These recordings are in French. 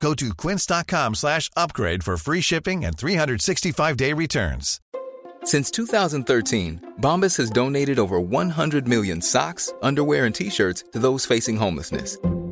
Go to quince.com slash upgrade for free shipping and 365-day returns. Since 2013, Bombas has donated over 100 million socks, underwear, and T-shirts to those facing homelessness.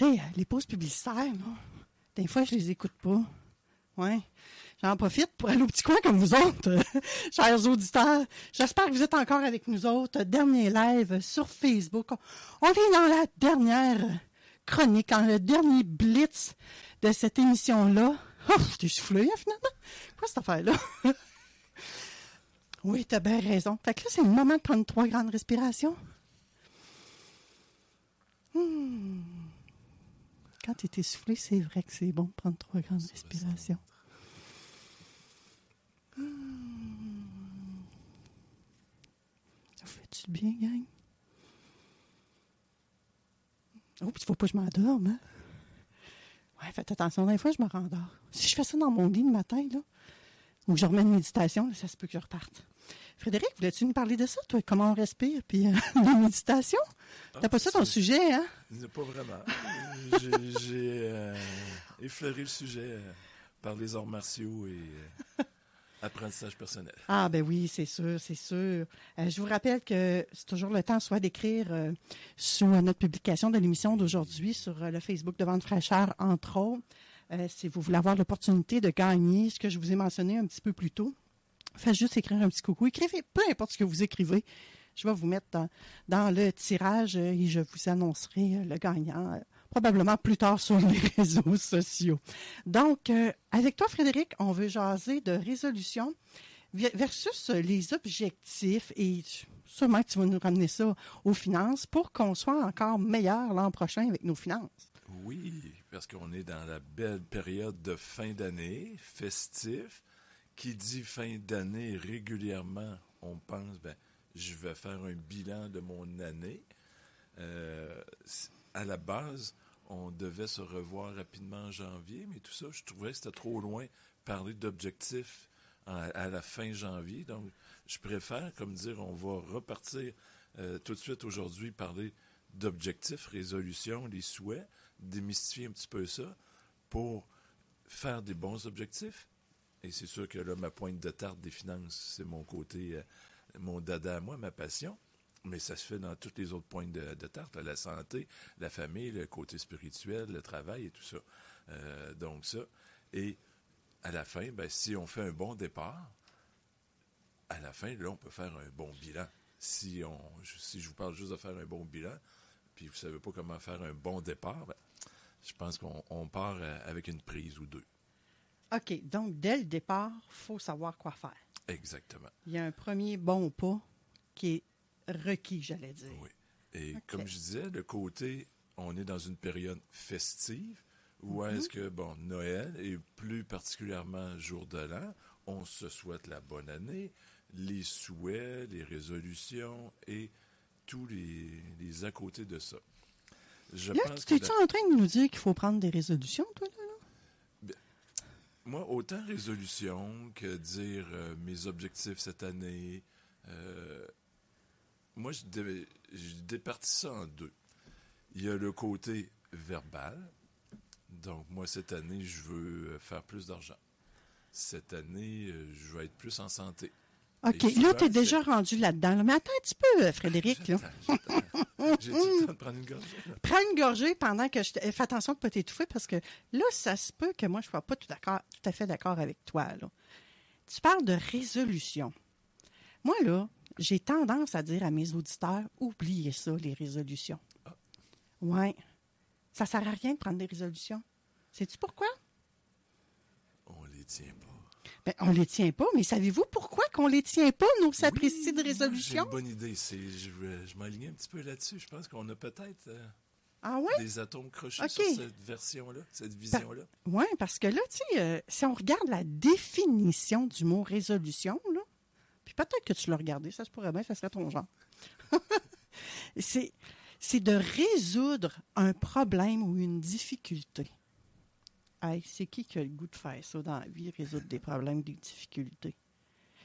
Les pauses publicitaires, là, des fois, je les écoute pas. Ouais. J'en profite pour aller au petit coin comme vous autres, chers auditeurs. J'espère que vous êtes encore avec nous autres. Dernier live sur Facebook. On est dans la dernière chronique, dans le dernier blitz de cette émission-là. Oh, j'étais soufflé, hein, finalement. Quoi cette affaire-là? oui, t'as bien raison. Fait que là, c'est le moment de prendre trois grandes respirations. Hmm. Quand tu es essoufflé, c'est vrai que c'est bon de prendre trois grandes respirations. Hmm. Ça fait-tu du bien, gang? Oh, puis il faut pas que je m'endorme, hein? Ouais, faites attention, des fois, je me rendors. Si je fais ça dans mon lit le matin, là, ou que je remets une méditation, là, ça se peut que je reparte. Frédéric, voulais-tu nous parler de ça, toi? Comment on respire, puis euh, la méditation? T'as pas ça ton sujet, hein? Pas vraiment. J'ai euh, effleuré le sujet euh, par les arts martiaux et euh, apprentissage personnel. Ah ben oui, c'est sûr, c'est sûr. Je vous rappelle que c'est toujours le temps soit d'écrire euh, sous notre publication de l'émission d'aujourd'hui sur le Facebook de Vente Fraîcheur, entre autres. Si vous voulez avoir l'opportunité de gagner ce que je vous ai mentionné un petit peu plus tôt, faites juste écrire un petit coucou. Écrivez peu importe ce que vous écrivez. Je vais vous mettre dans, le tirage et je vous annoncerai le gagnant probablement plus tard sur les réseaux sociaux. Donc, euh, avec toi, Frédéric, on veut jaser de résolution versus les objectifs et sûrement tu vas nous ramener ça aux finances pour qu'on soit encore meilleur l'an prochain avec nos finances. Oui, parce qu'on est dans la belle période de fin d'année, festif. Qui dit fin d'année, régulièrement, on pense, ben, je vais faire un bilan de mon année. Euh, à la base, on devait se revoir rapidement en janvier, mais tout ça, je trouvais que c'était trop loin parler d'objectifs à la fin janvier. Donc, je préfère, comme dire, on va repartir euh, tout de suite aujourd'hui, parler d'objectifs, résolutions, les souhaits, démystifier un petit peu ça pour faire des bons objectifs. Et c'est sûr que là, ma pointe de tarte des finances, c'est mon côté, euh, mon dada à moi, ma passion. Mais ça se fait dans toutes les autres pointes de, de tarte, là, la santé, la famille, le côté spirituel, le travail et tout ça. Euh, donc ça. Et à la fin, ben, si on fait un bon départ, à la fin, là, on peut faire un bon bilan. Si, on, si je vous parle juste de faire un bon bilan, puis vous ne savez pas comment faire un bon départ, ben, je pense qu'on on part euh, avec une prise ou deux. OK, donc dès le départ, il faut savoir quoi faire. Exactement. Il y a un premier bon pas qui est requis, j'allais dire. Oui. Et comme je disais, le côté, on est dans une période festive où est-ce que, bon, Noël et plus particulièrement jour de l'an, on se souhaite la bonne année, les souhaits, les résolutions et tous les, les à côté de ça. Je Là, pense tu es-tu la- en train de nous dire qu'il faut prendre des résolutions, toi, là? là? Moi, autant résolution que dire euh, mes objectifs cette année, euh, moi, je, dé- je départis ça en deux. Il y a le côté verbal. Donc, moi, cette année, je veux euh, faire plus d'argent. Cette année, euh, je veux être plus en santé. OK, Et là, tu es déjà rendu là-dedans. là. Mais attends un petit peu, euh, Frédéric. Là. J'ai le temps de prendre une gorgée. là? Prends une gorgée pendant que je... Fais attention de ne pas t'étouffer parce que là, ça se peut que moi, je ne sois pas tout, d'accord, tout à fait d'accord avec toi. Là. Tu parles de résolution. Moi, là, j'ai tendance à dire à mes auditeurs, oubliez ça, les résolutions. Ouais. Ça sert à rien de prendre des résolutions. Sais-tu pourquoi? On les tient pas. Ben, on les tient pas, mais savez-vous pourquoi qu'on les tient pas, nos sapristi Oui, de J'ai résolutions? une bonne idée. C'est, je je m'alignais un petit peu là-dessus. Je pense qu'on a peut-être euh, Ah ouais? des atomes crochus Ok. sur cette version-là, cette vision-là. Oui, parce que là, tu sais, euh, si on regarde la définition du mot résolution, puis peut-être que tu l'as regardé, ça se pourrait bien, ça serait ton genre. c'est, c'est de résoudre un problème ou une difficulté. Hey, c'est qui qui a le goût de faire ça dans la vie, résoudre des problèmes, des difficultés?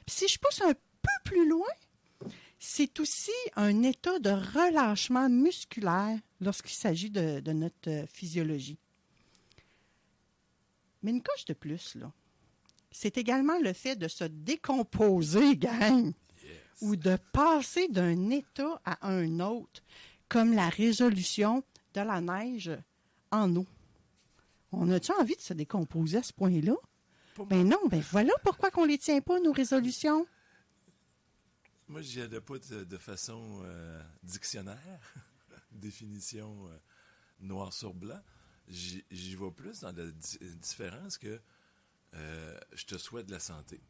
Puis si je pousse un peu plus loin, c'est aussi un état de relâchement musculaire lorsqu'il s'agit de, de notre euh, physiologie. Mais une coche de plus, là, c'est également le fait de se décomposer, gang, ou de passer d'un état à un autre, comme la résolution de la neige en eau. On a-tu envie de se décomposer à ce point-là? Ben non, ben voilà pourquoi qu'on les tient pas, nos résolutions. Moi, j'y allais pas de, de façon euh, dictionnaire, définition euh, noir sur blanc. J'y vais plus dans la di- différence que euh, je te souhaite de la santé.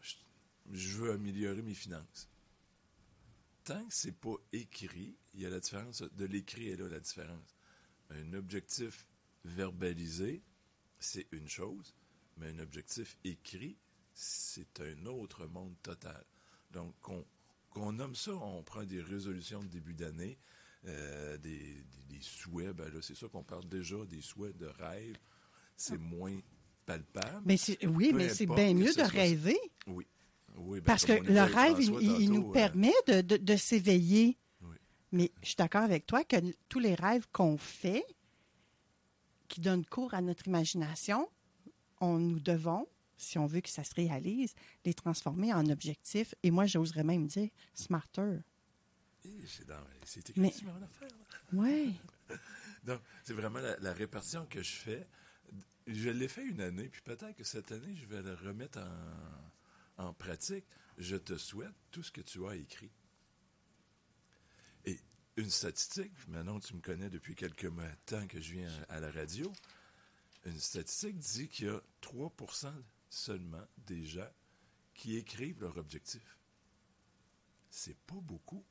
Je, je veux améliorer mes finances. Tant que c'est pas écrit, il y a la différence de l'écrit et là la différence. Un objectif verbalisé, c'est une chose, mais un objectif écrit, c'est un autre monde total. Donc, qu'on nomme ça, on prend des résolutions de début d'année, euh, des, des- des souhaits, ben là, c'est sûr qu'on parle déjà des souhaits de rêve, c'est moins palpable. Mais oui, mais c'est bien mieux de rêver. Oui. oui ben, Parce que le rêve, il, François il- il nous euh, permet de, de- de s'éveiller. Oui. Mais je suis d'accord avec toi que tous les rêves qu'on fait, qui donnent cours à notre imagination, on nous devons, si on veut que ça se réalise, les transformer en objectifs. Et moi, j'oserais même dire smarter. eh, c'est écrit Mais- sur mon affaire, là? Oui. Donc, c'est vraiment la, la répartition que je fais. Je l'ai fait une année, puis peut-être que cette année, je vais le remettre en, en pratique. Je te souhaite tout ce que tu as écrit. Et une statistique, maintenant tu me connais depuis quelques temps que je viens à, à la radio, une statistique dit qu'il y a 3% seulement des gens qui écrivent leur objectif. C'est pas beaucoup.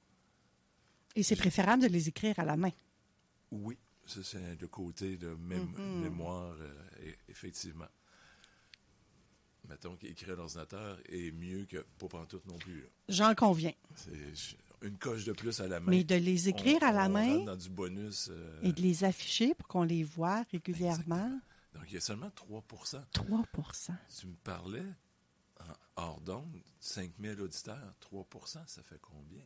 Et c'est préférable de les écrire à la main. Oui, ça c'est le côté de mém- Mm-hmm. mémoire, euh, effectivement. Mettons qu'écrire à l'ordinateur est mieux que pas pantoute non plus. J'en conviens. C'est une coche de plus à la main. Mais de les écrire On- à la on main dans du bonus. euh, et de les afficher pour qu'on les voit régulièrement, Donc, il y a seulement 3% 3% Tu me parlais, en hors d'onde, 5000 auditeurs, 3% ça fait combien?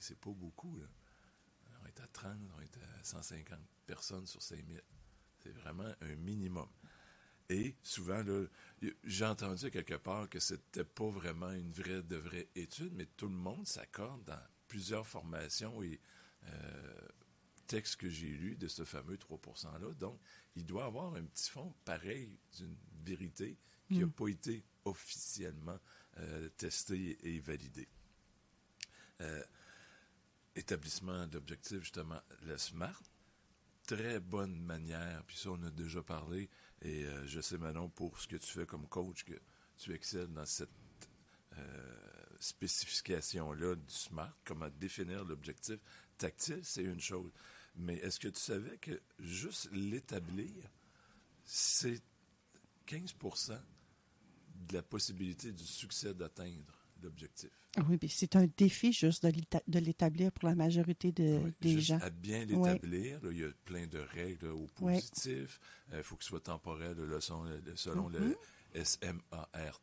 C'est pas beaucoup, là. À 30, on est à 150 personnes sur 5000. C'est vraiment un minimum. Et souvent, j'ai entendu quelque part que c'était pas vraiment une vraie de vraie étude, mais tout le monde s'accorde dans plusieurs formations et euh, textes que j'ai lus de ce fameux 3 %-là. Donc, il doit avoir un petit fond pareil d'une vérité qui n'a pas été officiellement euh, testée et validée. Euh, établissement d'objectifs, justement, le SMART, très bonne manière, puis ça, on a déjà parlé, et euh, je sais, Manon, pour ce que tu fais comme coach, que tu excelles dans cette euh, spécification-là du SMART, comment définir l'objectif tactile, c'est une chose. Mais est-ce que tu savais que juste l'établir, c'est 15% de la possibilité du succès d'atteindre l'objectif? Oui, puis c'est un défi juste de l'éta- de l'établir pour la majorité de- Oui, des juste gens. à bien l'établir, il y a plein de règles au positif. Il faut que ce soit temporel là, le son- le- selon Mm-hmm. le SMART.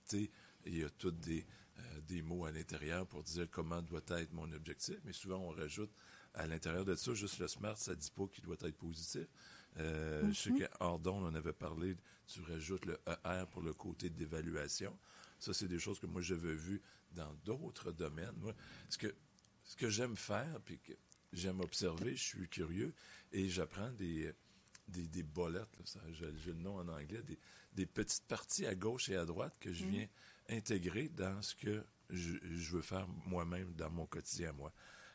Il y a tous des, euh, des mots à l'intérieur pour dire comment doit être mon objectif. Mais souvent, on rajoute à l'intérieur de ça, juste le SMART, ça ne dit pas qu'il doit être positif. Euh, Je sais Mm-hmm. qu'en don, on avait parlé, tu rajoutes le ER pour le côté d'évaluation. Ça, c'est des choses que moi, j'avais vues dans d'autres domaines. Moi, ce que, ce que j'aime faire, puis que j'aime observer, je suis curieux, et j'apprends des, des, des bolettes, j'ai le nom en anglais, des, des petites parties à gauche et à droite que je viens intégré dans ce que je, je veux faire moi-même dans mon quotidien à moi.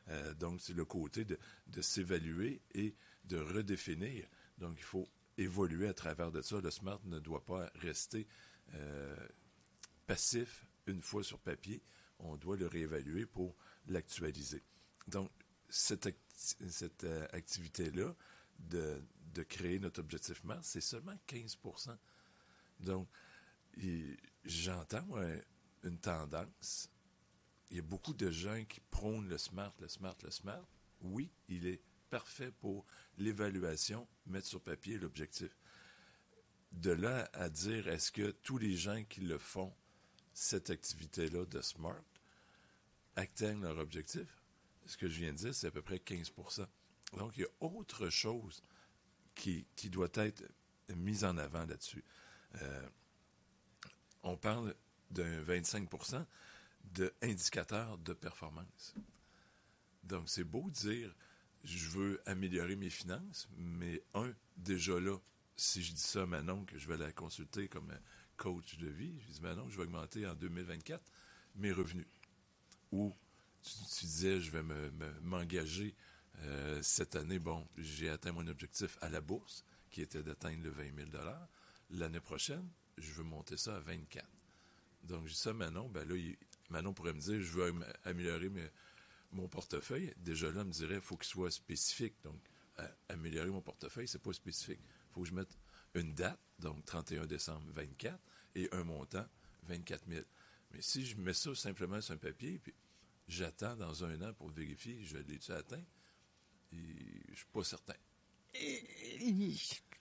Euh, donc, c'est le côté de, de s'évaluer et de redéfinir. Donc, il faut évoluer à travers de ça. Le SMART ne doit pas rester euh, passif une fois sur papier. On doit le réévaluer pour l'actualiser. Donc, cette, cette euh, activité-là de, de créer notre objectif MARS, c'est seulement 15% Donc, j'entends, une tendance. Il y a beaucoup de gens qui prônent le SMART, le SMART, le SMART. Oui, il est parfait pour l'évaluation, mettre sur papier l'objectif. De là à dire, est-ce que tous les gens qui le font, cette activité-là de SMART, atteignent leur objectif? Ce que je viens de dire, c'est à peu près 15 Donc, il y a autre chose qui, qui doit être mise en avant là-dessus. Euh, on parle d'un 25 d'indicateurs de performance. Donc, c'est beau de dire, je veux améliorer mes finances, mais un, déjà là, si je dis ça à Manon, que je vais la consulter comme coach de vie, je dis, Manon, je vais augmenter en 2024 mes revenus. Ou tu, disais, je vais me- me- m'engager euh, cette année, bon, j'ai atteint mon objectif à la bourse, qui était d'atteindre le 20 000 L'année prochaine, je veux monter ça à 24 donc, je dis ça Manon, ben là, Manon pourrait me dire, je veux am- améliorer mon portefeuille. Déjà là, elle me dirait, il faut qu'il soit spécifique. Donc, améliorer mon portefeuille, c'est pas spécifique. Il faut que je mette une date, donc 31 décembre 24, et un montant, 24 000. Mais si je mets ça simplement sur un papier, puis j'attends dans un an pour vérifier, je l'ai-tu atteint, et je suis pas certain.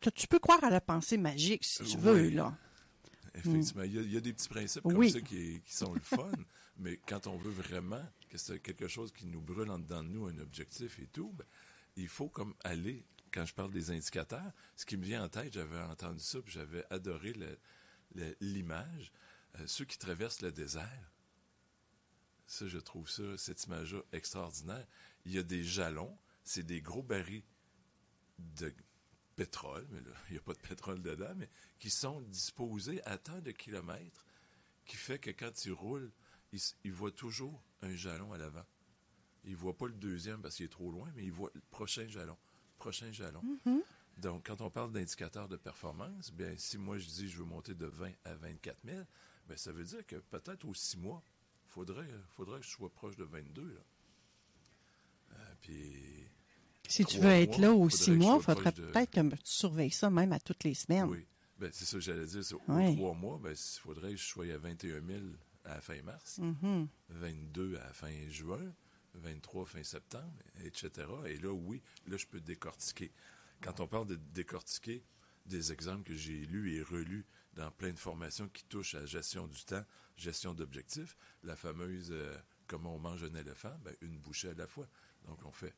Tu tu peux croire à la pensée magique si tu veux, là. Effectivement, il, y a, il y a des petits principes Oui. comme ça qui, qui sont le fun, mais quand on veut vraiment que c'est quelque chose qui nous brûle en dedans de nous, un objectif et tout, ben, il faut comme aller, quand je parle des indicateurs, ce qui me vient en tête, j'avais entendu ça, puis j'avais adoré le- l'image, euh, ceux qui traversent le désert. Ça, je trouve ça, cette image-là extraordinaire. Il y a des jalons, c'est des gros barils de pétrole, mais là, il n'y a pas de pétrole dedans, mais qui sont disposés à tant de kilomètres, qui fait que quand ils roulent, ils, ils voient toujours un jalon à l'avant. Ils ne voient pas le deuxième parce qu'il est trop loin, mais ils voient le prochain jalon. Prochain jalon. Donc, quand on parle d'indicateurs de performance, bien, si moi je dis je veux monter de 20 à 24 000, bien, ça veut dire que peut-être aux six mois, il faudrait, faudrait que je sois proche de 22. Là. Euh, puis, Si tu veux être là aux six mois, il faudrait de- peut-être que tu surveilles ça même à toutes les semaines. Oui. Ben, c'est ça que j'allais dire. Aux Oui. trois mois, ben, il faudrait que je sois à 21 000 à la fin mars, Mhm. 22 à la fin juin, 23 fin septembre, etc. Et là, oui, là, je peux décortiquer. Quand on parle de décortiquer, des exemples que j'ai lus et relus dans plein de formations qui touchent à gestion du temps, gestion d'objectifs, la fameuse euh, comment on mange un éléphant, ben, une bouchée à la fois. Donc, on fait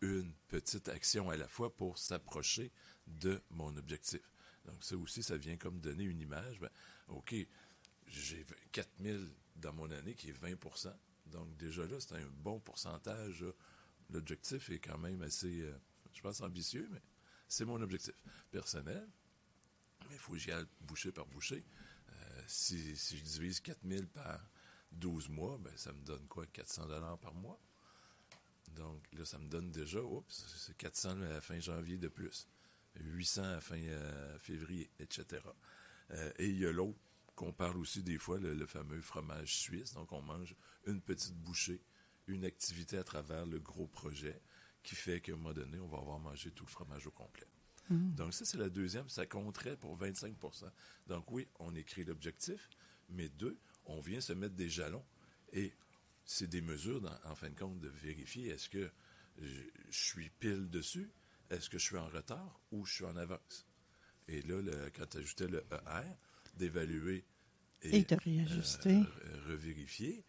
une petite action à la fois pour s'approcher de mon objectif. Donc, ça aussi, ça vient comme donner une image. Ben, OK, j'ai 4000 dans mon année qui est 20 Donc, déjà là, c'est un bon pourcentage. L'objectif est quand même assez, euh, je pense, ambitieux, mais c'est mon objectif personnel. Mais il faut que j'y aille boucher par boucher. Euh, si, je divise 4000 par 12 mois, ben, ça me donne quoi? 400 dollars par mois. Donc là, ça me donne déjà, oups, c'est 400 à la fin janvier de plus, 800 à la fin euh, février, etc. Euh, et il y a l'autre qu'on parle aussi des fois, le fameux fromage suisse. Donc on mange une petite bouchée, une activité à travers le gros projet qui fait qu'à un moment donné, on va avoir mangé tout le fromage au complet. Donc ça, c'est la deuxième, ça compterait pour 25% Donc oui, on écrit l'objectif, mais deux, on vient se mettre des jalons. Et c'est des mesures, dans- en fin de compte, de vérifier est-ce que je, je suis pile dessus, est-ce que je suis en retard ou je suis en avance. Et là, le- quand tu ajoutais le ER, d'évaluer Et de réajuster. euh, revérifier,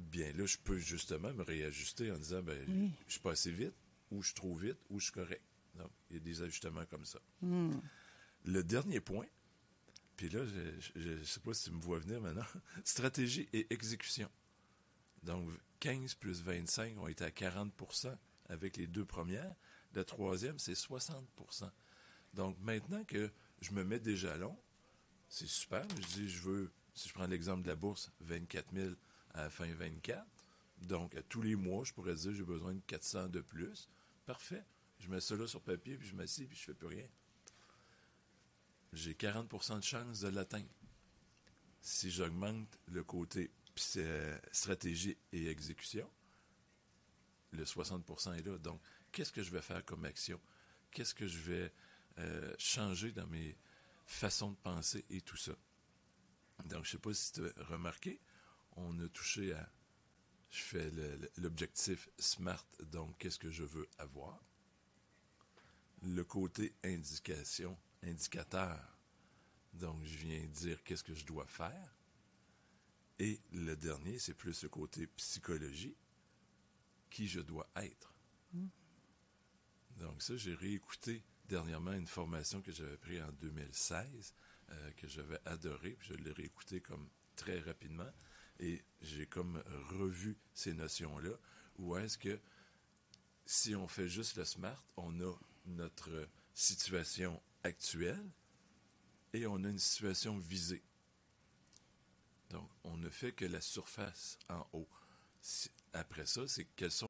bien là, je peux justement me réajuster en disant, ben, Oui. je suis pas assez vite, ou je suis trop vite, ou je suis correct. Donc, il y a des ajustements comme ça. Hmm. Le dernier point, puis là, je ne sais pas si tu me vois venir maintenant, stratégie et exécution. Donc, 15 plus 25 ont été à 40% avec les deux premières. La troisième, c'est 60% Donc, maintenant que je me mets des jalons, c'est super. Je dis, je veux si je prends l'exemple de la bourse, 24 000 à la fin 24. Donc, à tous les mois, je pourrais dire j'ai besoin de 400 de plus. Parfait. Je mets là sur papier, puis je m'assieds, puis je fais plus rien. J'ai 40% de chance de l'atteindre. Si j'augmente le côté stratégie et exécution, le 60% est là. Donc, qu'est-ce que je vais faire comme action? Qu'est-ce que je vais euh, changer dans mes façons de penser et tout ça? Donc, je ne sais pas si tu as remarqué, on a touché à. Je fais l'objectif SMART, donc qu'est-ce que je veux avoir? Le côté indication, indicateur, donc je viens dire qu'est-ce que je dois faire. Et le dernier, c'est plus le côté psychologie, qui je dois être. Mm. Donc ça, j'ai réécouté dernièrement une formation que j'avais prise en 2016, euh, que j'avais adorée, puis je l'ai réécoutée comme très rapidement, et j'ai comme revu ces notions-là, où est-ce que si on fait juste le SMART, on a notre situation actuelle et on a une situation visée. Donc, on ne fait que la surface en haut. Après ça, c'est quels sont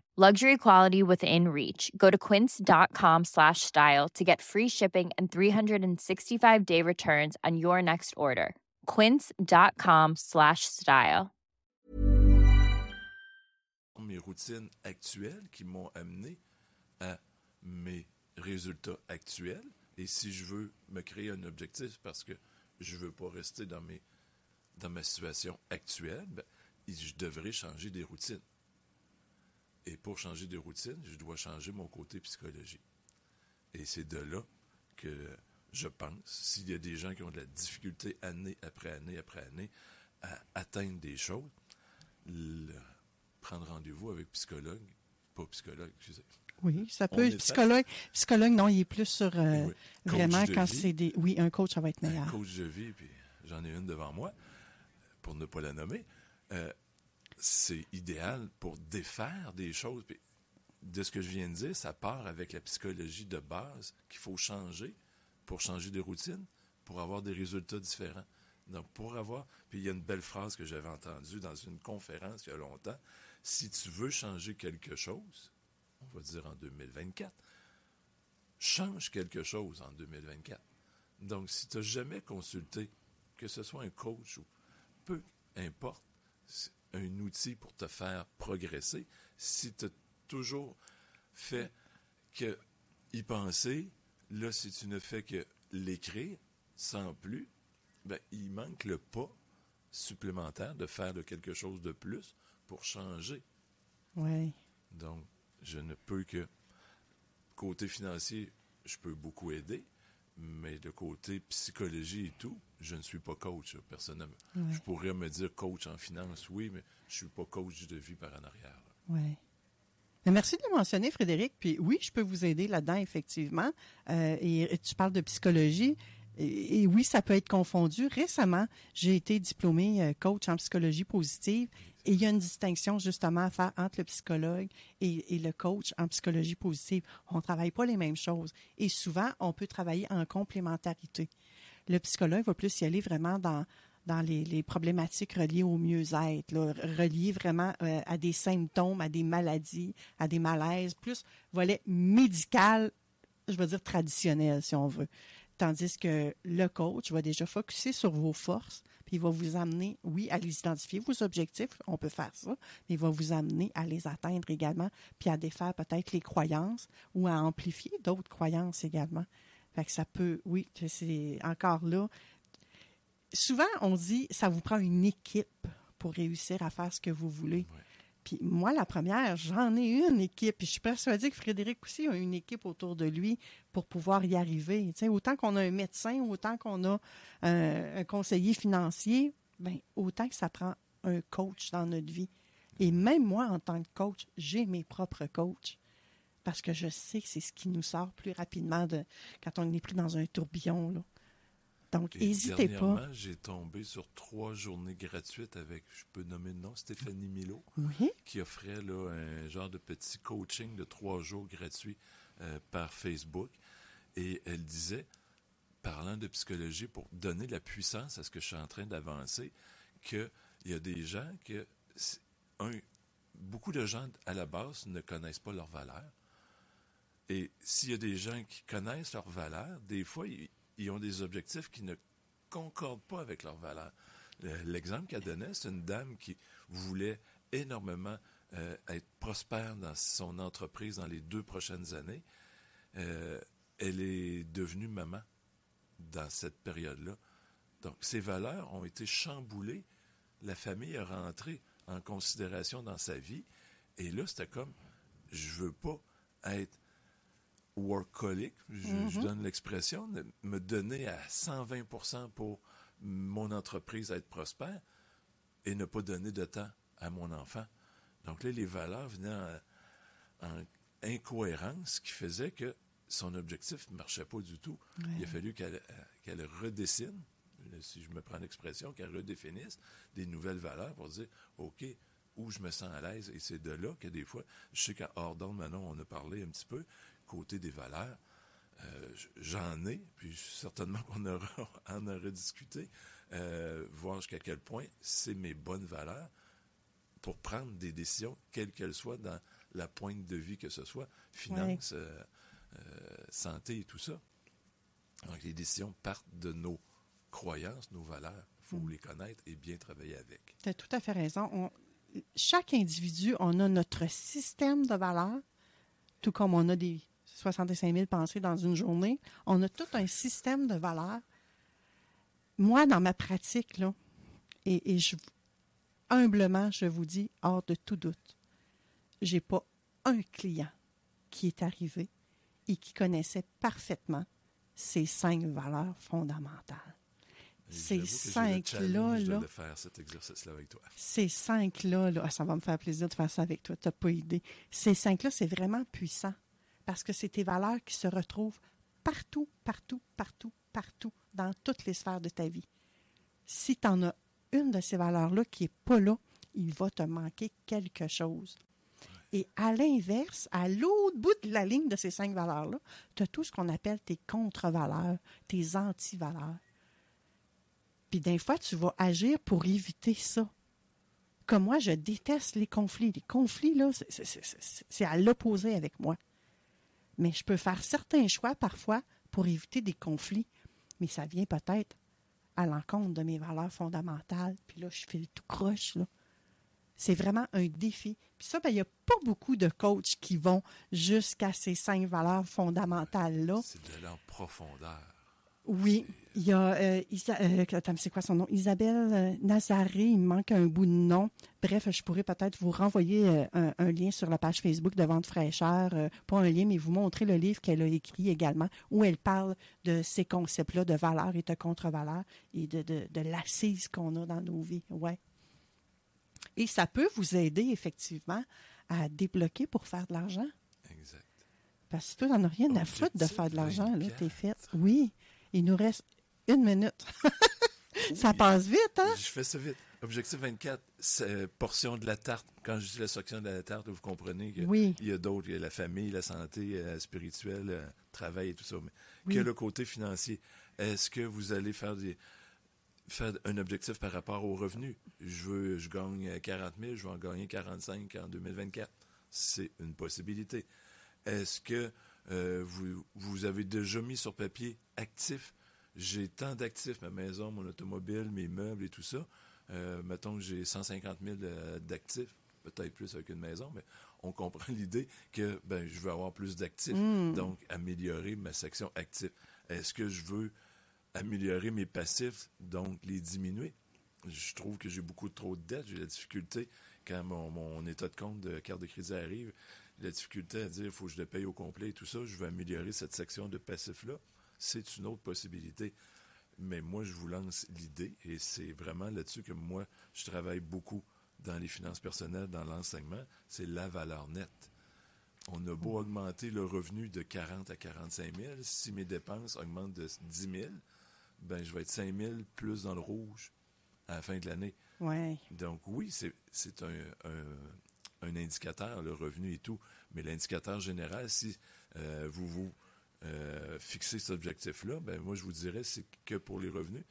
Luxury quality within reach. Go to quince.com slash style to get free shipping and 365 day returns on your next order. Quince.com slash style. Mes routines actuelles qui m'ont amené à mes résultats actuels. Et si je veux me créer un objectif parce que je veux pas rester dans, mes, dans ma situation actuelle, ben, je devrais changer des routines. Et pour changer de routine, je dois changer mon côté psychologie. Et c'est de là que je pense, s'il y a des gens qui ont de la difficulté année après année après année à atteindre des choses, prendre rendez-vous avec psychologue, pas psychologue, excusez. Oui, ça peut être psychologue. Psychologue, non, il est plus sur euh, vraiment quand c'est des. Oui, un coach, ça va être meilleur. Un coach de vie, puis j'en ai une devant moi, pour ne pas la nommer. Euh, c'est idéal pour défaire des choses. de ce que je viens de dire, ça part avec la psychologie de base qu'il faut changer pour changer de routine, pour avoir des résultats différents. Donc, pour avoir. Puis, il y a une belle phrase que j'avais entendue dans une conférence il y a longtemps. Si tu veux changer quelque chose, on va dire en 2024, change quelque chose en 2024. Donc, si tu n'as jamais consulté, que ce soit un coach ou peu importe, un outil pour te faire progresser si tu as toujours fait que y penser. Là, si tu ne fais que l'écrire sans plus, ben, il manque le pas supplémentaire de faire de quelque chose de plus pour changer. Oui. Donc, je ne peux que, côté financier, je peux beaucoup aider, mais de côté psychologie et tout, je ne suis pas coach, personnellement. Je pourrais me dire coach en finance, oui, mais je ne suis pas coach de vie par en arrière. Oui. Merci de le mentionner, Frédéric. Puis oui, je peux vous aider là-dedans, effectivement. Euh, et, tu parles de psychologie. Et, oui, ça peut être confondu. Récemment, j'ai été diplômée euh, coach en psychologie positive. Et il y a une distinction justement à faire entre le psychologue et, le coach en psychologie positive. On ne travaille pas les mêmes choses. Et souvent, on peut travailler en complémentarité. Le psychologue va plus y aller vraiment dans, dans les, problématiques reliées au mieux-être, reliées vraiment euh, à des symptômes, à des maladies, à des malaises, plus volet médical, je veux dire traditionnel, si on veut. Tandis que le coach va déjà focuser sur vos forces, il va vous amener, oui, à les identifier, vos objectifs, on peut faire ça, mais il va vous amener à les atteindre également, puis à défaire peut-être les croyances ou à amplifier d'autres croyances également. Fait que ça peut, oui, c'est encore là. Souvent, on dit, ça vous prend une équipe pour réussir à faire ce que vous voulez. Puis moi, la première, j'en ai une équipe. Puis je suis persuadée que Frédéric aussi a une équipe autour de lui pour pouvoir y arriver. Tu autant qu'on a un médecin, autant qu'on a un, conseiller financier, ben, autant que ça prend un coach dans notre vie. Et même moi, en tant que coach, j'ai mes propres coachs. Parce que je sais que c'est ce qui nous sort plus rapidement de, quand on est pris dans un tourbillon. Là. Donc, n'hésitez pas. J'ai tombé sur trois journées gratuites avec, je peux nommer le nom, Stéphanie Milo, qui offrait là, un genre de petit coaching de trois jours gratuits euh, par Facebook. Et elle disait, parlant de psychologie, pour donner de la puissance à ce que je suis en train d'avancer, qu'il y a des gens que, un, beaucoup de gens à la base ne connaissent pas leurs valeurs. Et s'il y a des gens qui connaissent leurs valeurs, des fois, ils, ils ont des objectifs qui ne concordent pas avec leurs valeurs. L'exemple qu'elle donnait, c'est une dame qui voulait énormément euh, être prospère dans son entreprise dans les deux prochaines années. Euh, elle est devenue maman dans cette période-là. Donc, ses valeurs ont été chamboulées. La famille est rentrée en considération dans sa vie. Et là, c'était comme, je veux pas être workaholic, je, mm-hmm. donne l'expression, me donner à 120 pour mon entreprise être prospère et ne pas donner de temps à mon enfant. Donc là, les valeurs venaient en, incohérence, ce qui faisait que son objectif ne marchait pas du tout. Il a fallu qu'elle redessine, si je me prends l'expression, qu'elle redéfinisse des nouvelles valeurs pour dire, OK, où je me sens à l'aise? Et c'est de là que des fois, je sais qu'à Ordon, maintenant, on a parlé un petit peu, côté des valeurs, euh, j'en ai, puis certainement qu'on aura, en aura discuté, euh, voir jusqu'à quel point c'est mes bonnes valeurs pour prendre des décisions, quelles qu'elles soient, dans la pointe de vie que ce soit, finance, euh, santé et tout ça. Donc, les décisions partent de nos croyances, nos valeurs. Il faut mm. les connaître et bien travailler avec. Tu as tout à fait raison. chaque individu, on a notre système de valeurs, tout comme on a des 65 000 pensées dans une journée. On a tout un système de valeurs. Moi, dans ma pratique, là, et, je, humblement, je vous dis, hors de tout doute, j'ai pas un client qui est arrivé et qui connaissait parfaitement ces cinq valeurs fondamentales. Ces cinq-là, là, de faire cet exercice-là avec toi. Ces cinq-là, là, ça va me faire plaisir de faire ça avec toi. Tu n'as pas idée. Ces cinq-là, c'est vraiment puissant parce que c'est tes valeurs qui se retrouvent partout, partout, partout, partout, dans toutes les sphères de ta vie. Si tu en as une de ces valeurs-là qui n'est pas là, il va te manquer quelque chose. Et à l'inverse, à l'autre bout de la ligne de ces cinq valeurs-là, tu as tout ce qu'on appelle tes contre-valeurs, tes anti-valeurs. Puis des fois, tu vas agir pour éviter ça. Comme moi, je déteste les conflits. Les conflits, là, c'est à l'opposé avec moi mais je peux faire certains choix parfois pour éviter des conflits. Mais ça vient peut-être à l'encontre de mes valeurs fondamentales. Puis là, je fais le tout croche. Là. C'est vraiment un défi. Puis ça, ben, il n'y a pas beaucoup de coachs qui vont jusqu'à ces cinq valeurs fondamentales-là. C'est de la profondeur. Oui, il y a, euh, euh, c'est quoi son nom? Isabelle euh, Nazaré, il me manque un bout de nom. Bref, je pourrais peut-être vous renvoyer un, lien sur la page Facebook de Vente Fraîcheur, pas un lien, mais vous montrer le livre qu'elle a écrit également, où elle parle de ces concepts-là de valeur et de contre-valeur et de, de, de l'assise qu'on a dans nos vies. Ouais. Et ça peut vous aider effectivement à débloquer pour faire de l'argent. Exact. Parce que toi, n'en as rien à foutre de faire de l'argent, là, t'es fait. Oui. Il nous reste une minute. ça passe vite, hein? Je fais ça vite. Objectif 24, c'est portion de la tarte. Quand je dis la section de la tarte, vous comprenez qu'il oui. y a d'autres, il y a la famille, la santé euh, spirituelle, le euh, travail et tout ça. Mais que le côté financier? Est-ce que vous allez faire des faire un objectif par rapport aux revenus? Je veux, je gagne 40 000, je vais en gagner 45 en 2024. C'est une possibilité. Est-ce que euh, vous, vous avez déjà mis sur papier actif j'ai tant d'actifs, ma maison, mon automobile, mes meubles et tout ça. Euh, mettons que j'ai 150 000 euh, d'actifs, peut-être plus avec une maison, mais on comprend l'idée que ben, je veux avoir plus d'actifs, donc améliorer ma section actifs. Est-ce que je veux améliorer mes passifs, donc les diminuer? Je trouve que j'ai beaucoup trop de dettes, j'ai la difficulté quand mon, mon état de compte de carte de crédit arrive, la difficulté à dire il faut que je le paye au complet et tout ça, je veux améliorer cette section de passifs-là. C'est une autre possibilité. Mais moi, je vous lance l'idée, et c'est vraiment là-dessus que moi, je travaille beaucoup dans les finances personnelles, dans l'enseignement, c'est la valeur nette. On a beau augmenter le revenu de 40 à 45 000, si mes dépenses augmentent de 10 000, ben, je vais être 5 000 plus dans le rouge à la fin de l'année. Ouais. Donc oui, c'est c'est un, un, un indicateur, le revenu et tout, mais l'indicateur général, si euh, vous vous euh, fixez cet objectif-là, ben moi je vous dirais, c'est que pour les revenus,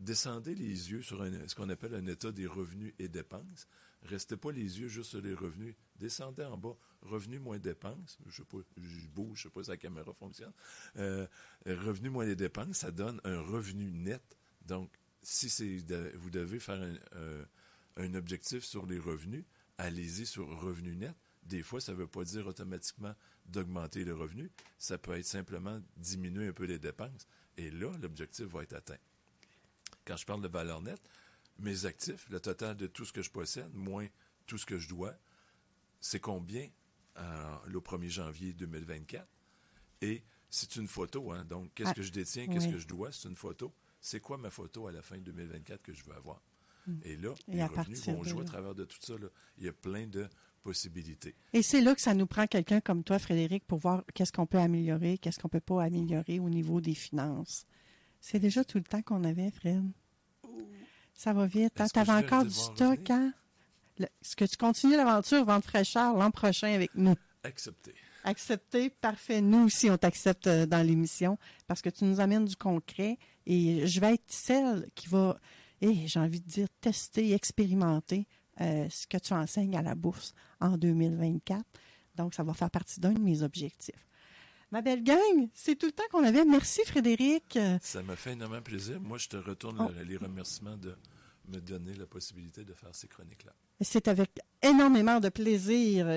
descendez les yeux sur ce qu'on appelle un état des revenus et dépenses. Restez pas les yeux juste sur les revenus. Descendez en bas, revenus moins dépenses. Je sais bouge, sais pas si la caméra fonctionne. Euh, revenus moins les dépenses, ça donne un revenu net. Donc, si vous devez faire un, un- un objectif sur les revenus, allez-y sur revenu net. Des fois, ça ne veut pas dire automatiquement d'augmenter les revenus. Ça peut être simplement diminuer un peu les dépenses. Et là, l'objectif va être atteint. Quand je parle de valeur nette, mes actifs, le total de tout ce que je possède, moins tout ce que je dois, c'est combien euh, le 1er janvier 2024? Et c'est une photo, hein? donc qu'est-ce Ah, que je détiens, qu'est-ce oui. que je dois, c'est une photo. C'est quoi ma photo à la fin 2024 que je veux avoir? Et là. Et les à revenus vont jouer à travers de tout ça. là. Il y a plein de possibilités. Et c'est là que ça nous prend quelqu'un comme toi, Frédéric, pour voir qu'est-ce qu'on peut améliorer, qu'est-ce qu'on peut pas améliorer au niveau des finances. C'est déjà tout le temps qu'on avait, Fred. Ça va vite. Hein? Est-ce que Tu avais je vais encore du stock, revenir? hein? Est-ce que tu continues l'aventure Vente fraîcheur l'an prochain avec nous? Accepté. Accepté, parfait. Nous aussi, on t'accepte euh, dans l'émission parce que tu nous amènes du concret et je vais être celle qui va, et j'ai envie de dire, tester, expérimenter euh, ce que tu enseignes à la bourse en 2024. Donc, ça va faire partie d'un de mes objectifs. Ma belle gang, c'est tout le temps qu'on avait. Merci, Frédéric. Ça m'a fait énormément plaisir. Moi, je te retourne Oh. le- les remerciements de me donner la possibilité de faire ces chroniques-là. C'est avec énormément de plaisir